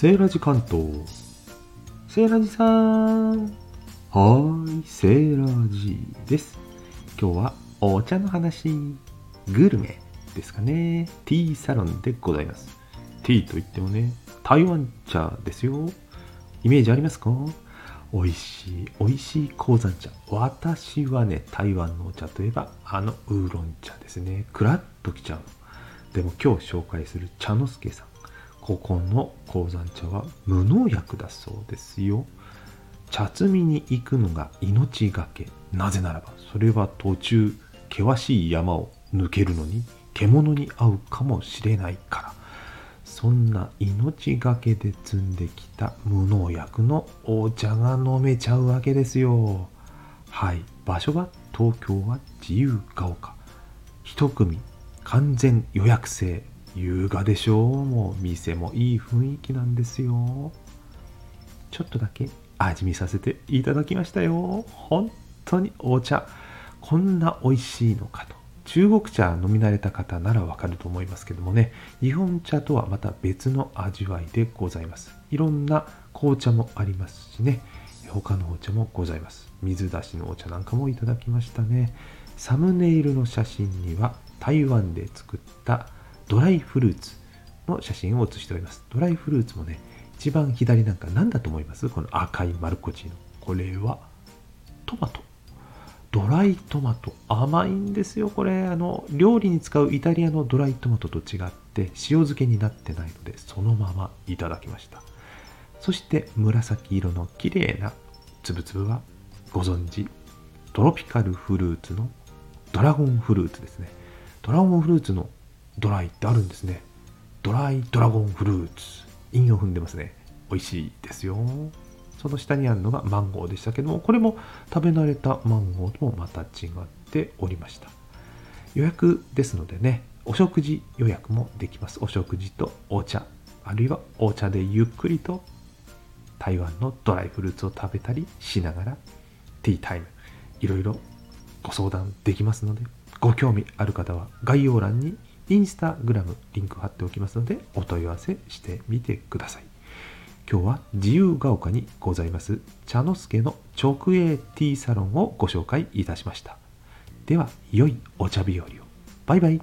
セーラジ関東。セーラジさん。はーい、セーラジです。今日はお茶の話、グルメですかね。ティーサロンでございます。ティーといってもね、台湾茶ですよ。イメージありますか？美味しい、美味しい鉱山茶。私はね、台湾のお茶といえば、あのウーロン茶ですね。クラッときちゃう。でも今日紹介する茶之助さん。ここの鉱山茶は無農薬だそうですよ。茶摘みに行くのが命がけ。なぜならば、それは途中、険しい山を抜けるのに獣に会うかもしれないから。そんな命がけで摘んできた無農薬のお茶が飲めちゃうわけですよ。はい。場所が東京は自由が丘。一組完全予約制。優雅でしょう。もう店もいい雰囲気なんですよ。ちょっとだけ味見させていただきましたよ。本当にお茶、こんな美味しいのかと。中国茶飲み慣れた方ならわかると思いますけどもね、日本茶とはまた別の味わいでございます。いろんな紅茶もありますしね、他のお茶もございます。水出しのお茶なんかもいただきましたね。サムネイルの写真には台湾で作ったドライフルーツの写真を写しております。ドライフルーツもね、一番左なんか何だと思います？この赤い丸こちの。これはトマト。ドライトマト。甘いんですよ、これ。あの、料理に使うイタリアのドライトマトと違って塩漬けになってないので、そのままいただきました。そして紫色の綺麗なつぶつぶはご存知、トロピカルフルーツのドラゴンフルーツですね。ドラゴンフルーツのドライってあるんですね。ドライドラゴンフルーツ。韻を踏んでますね。美味しいですよ。その下にあるのがマンゴーでしたけども、これも食べ慣れたマンゴーともまた違っておりました。予約ですのでね、お食事予約もできます。お食事とお茶、あるいはお茶でゆっくりと台湾のドライフルーツを食べたりしながらティータイム、いろいろご相談できますので、ご興味ある方は概要欄にインスタグラムリンク貼っておきますのでお問い合わせしてみてください。今日は自由が丘にございます茶之助の直営ティーサロンをご紹介いたしました。では、良いお茶日和を。バイバイ。